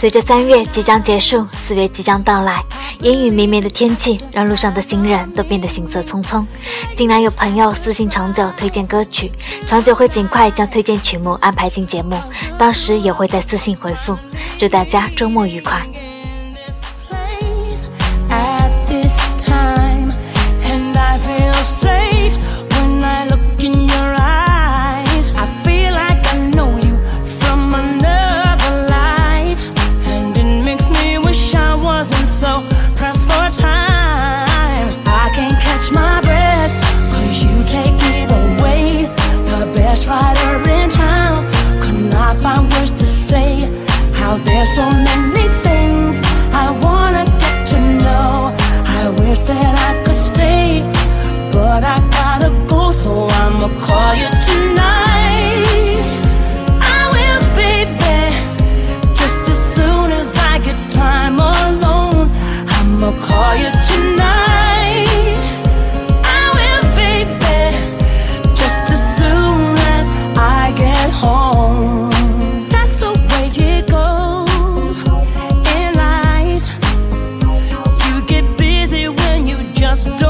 随着三月即将结束，四月即将到来，阴雨绵绵的天气让路上的行人都变得行色匆匆。竟然有朋友私信长久推荐歌曲，长久会尽快将推荐曲目安排进节目，当时也会在私信回复。祝大家周末愉快。so many things I wanna get to know. I wish that I could stay, but I gotta go, so I'ma call you tonight. I will, baby, just as soon as I get time alone, I'ma call you tonight. just don't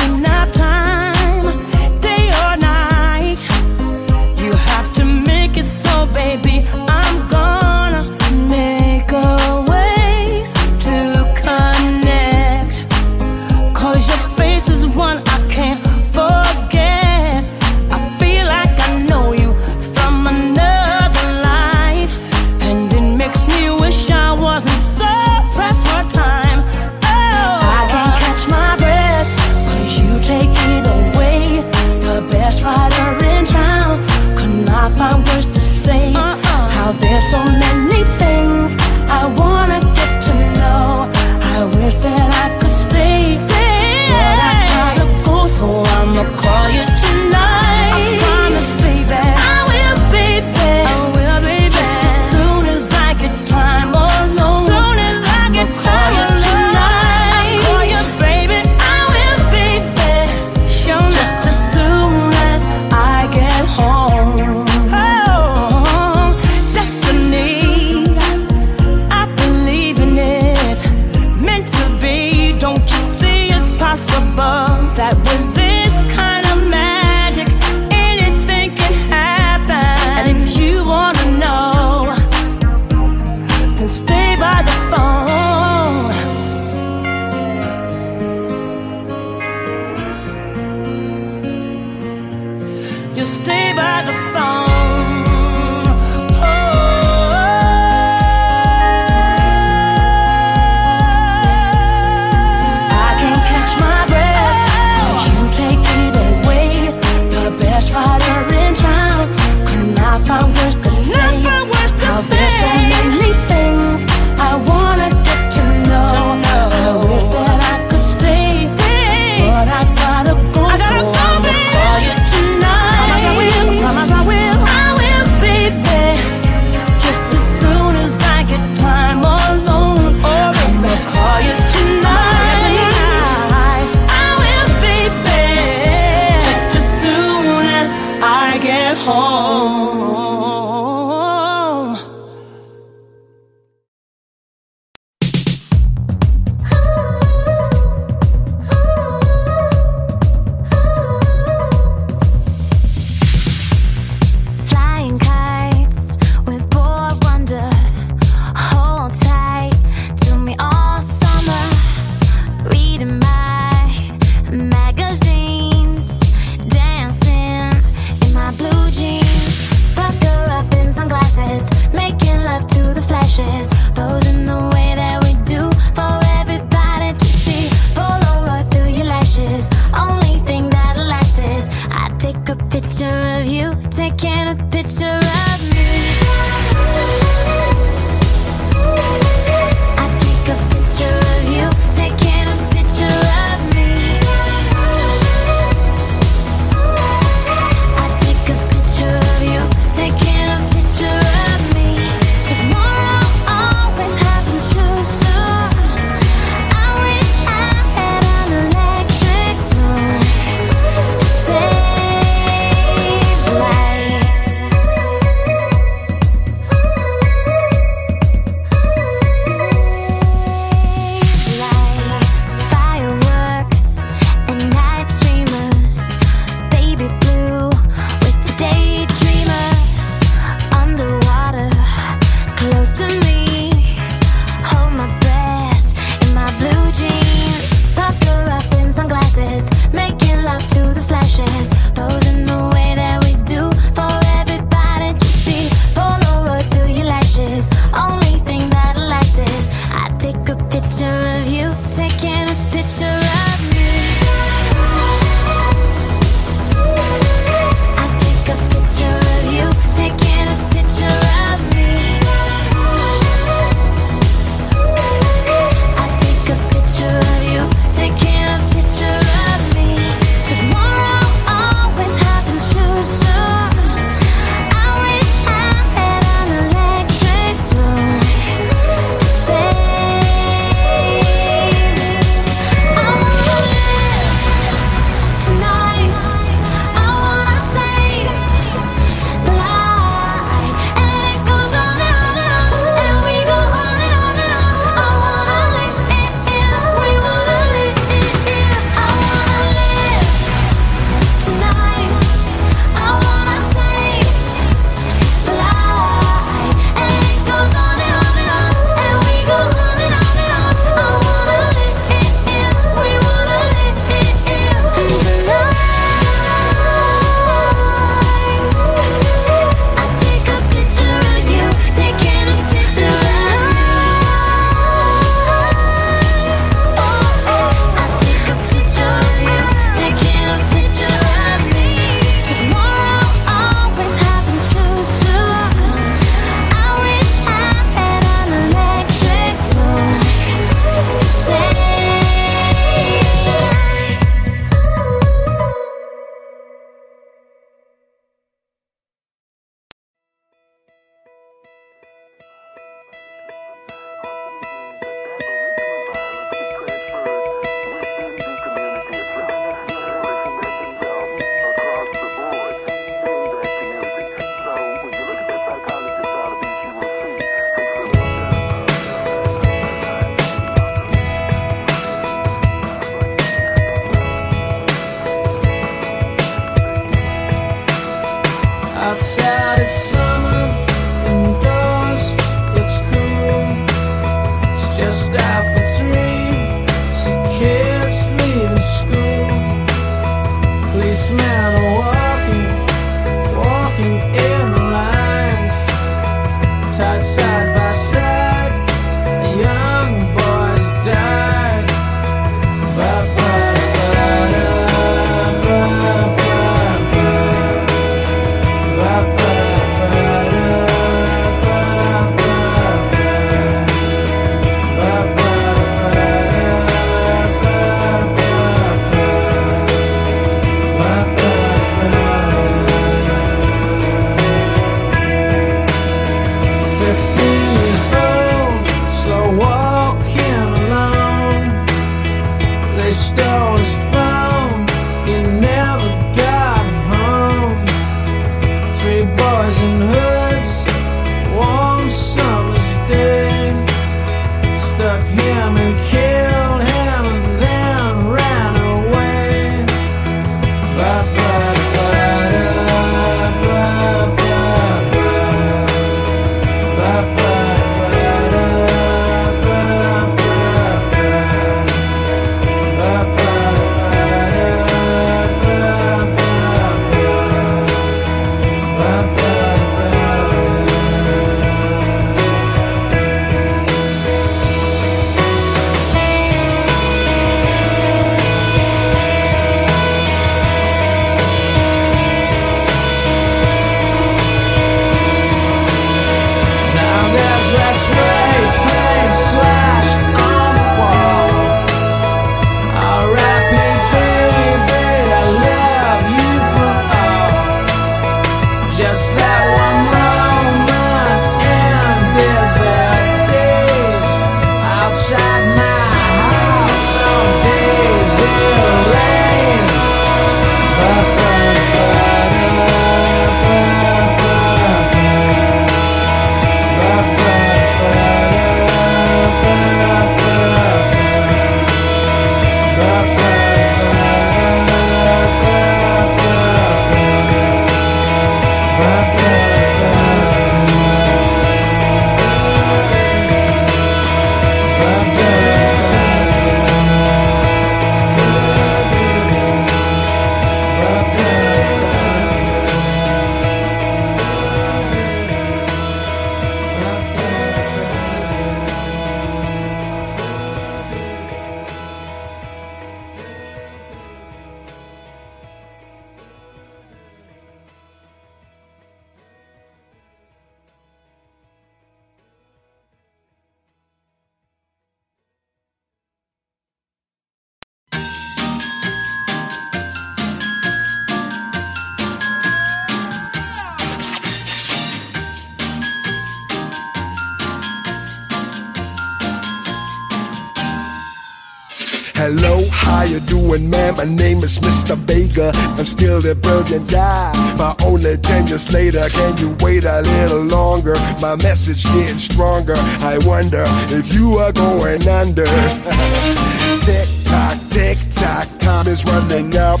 you doing, man? My name is Mr. Vega. I'm still the brilliant guy, but only 10 years later. Can you wait a little longer? My message getting stronger. I wonder if you are going under. tick tock, tick tock, time is running up.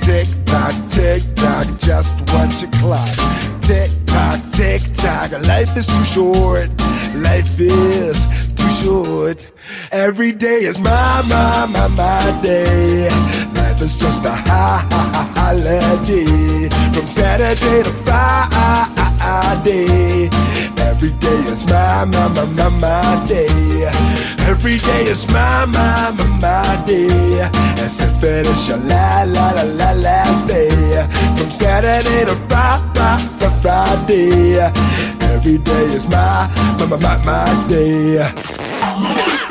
Tick tock, tick tock, just watch your clock. Tick tock, tick tock, life is too short. Life is too short. Every day is my, my, my, my day. Life is just a holiday. From Saturday to Friday. Every day is my, my, my, my, my day. Every day is my, my, my, my day. As if it is your la, la, la, la, last day. From Saturday to Friday. Friday. Every day is my, my, my, my, my day.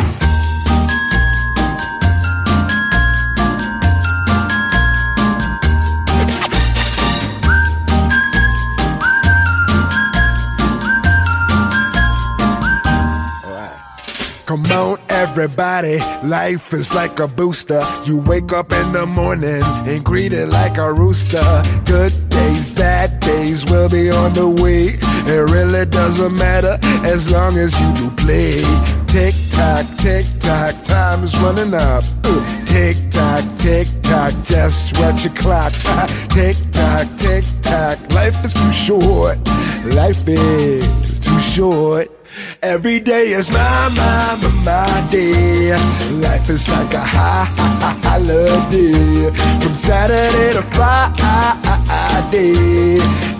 Everybody, life is like a booster. You wake up in the morning and greet it like a rooster. Good days, bad days will be on the way. It really doesn't matter as long as you do play. Tick tock, tick tock, time is running up. Uh, tick tock, tick tock, just watch your clock. tick tock, tick tock, life is too short. Life is too short. Every day is my, my, my, my day. Life is like a high, holiday. From Saturday to Friday.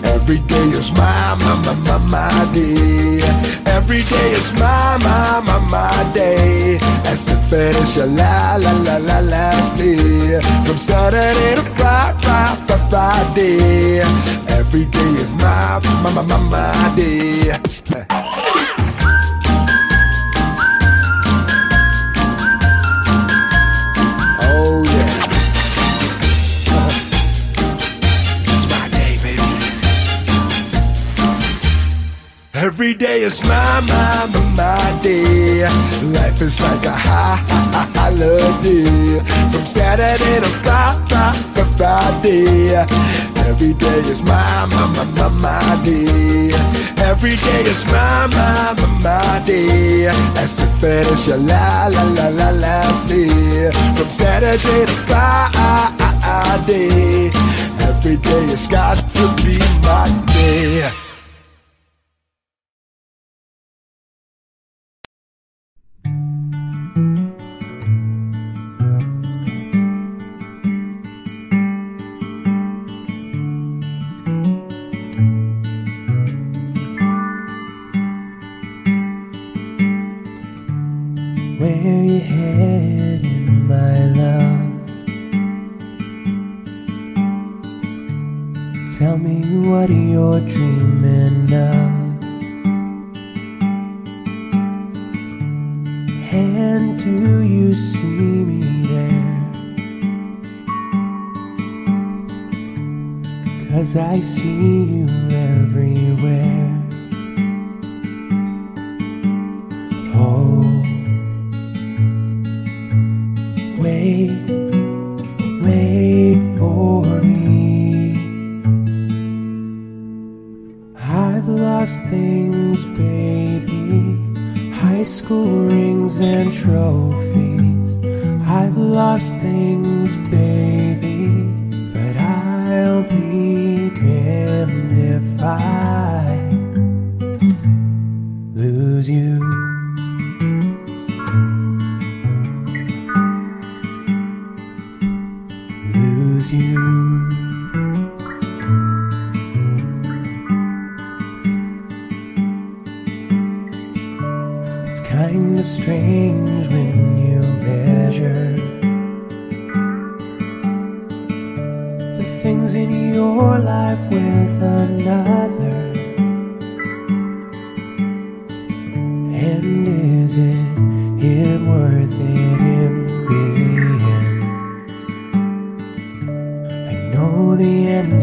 Every day is my, my, my, my, my day. Every day is my, my, my, my day. As if it is your la, la, la, la, last day. From Saturday to Friday, Friday, Friday. Every day is my, my, my, my, my day. Every day is my, my, my, my day. Life is like a high, holiday. From Saturday to Friday, Friday. Every day is my, my, my, my, my day. Every day is my, my, my, my day. As to finish your la, la, la, la, last day. From Saturday to Friday. Every day it's got to be my day. You're dreaming of. And do you see me there? Cause I see you everywhere. Oh. Wait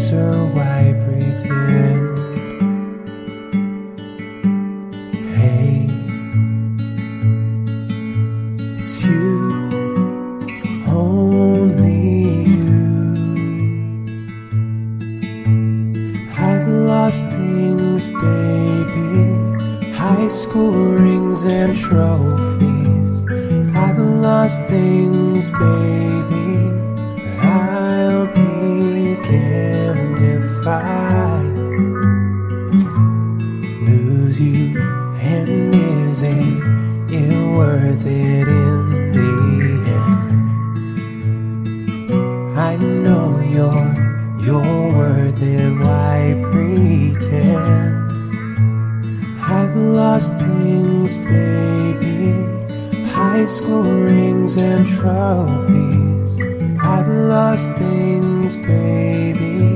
answer, why pretend? Hey, it's you, only you. I've lost things, baby. High school rings and trophies. I've lost things, baby. But I'll be damned if I lose you. And is it, it worth it in the end? I know you're, you're worth it, why pretend? I've lost things, baby. High school rings and trophies. I've lost things, baby.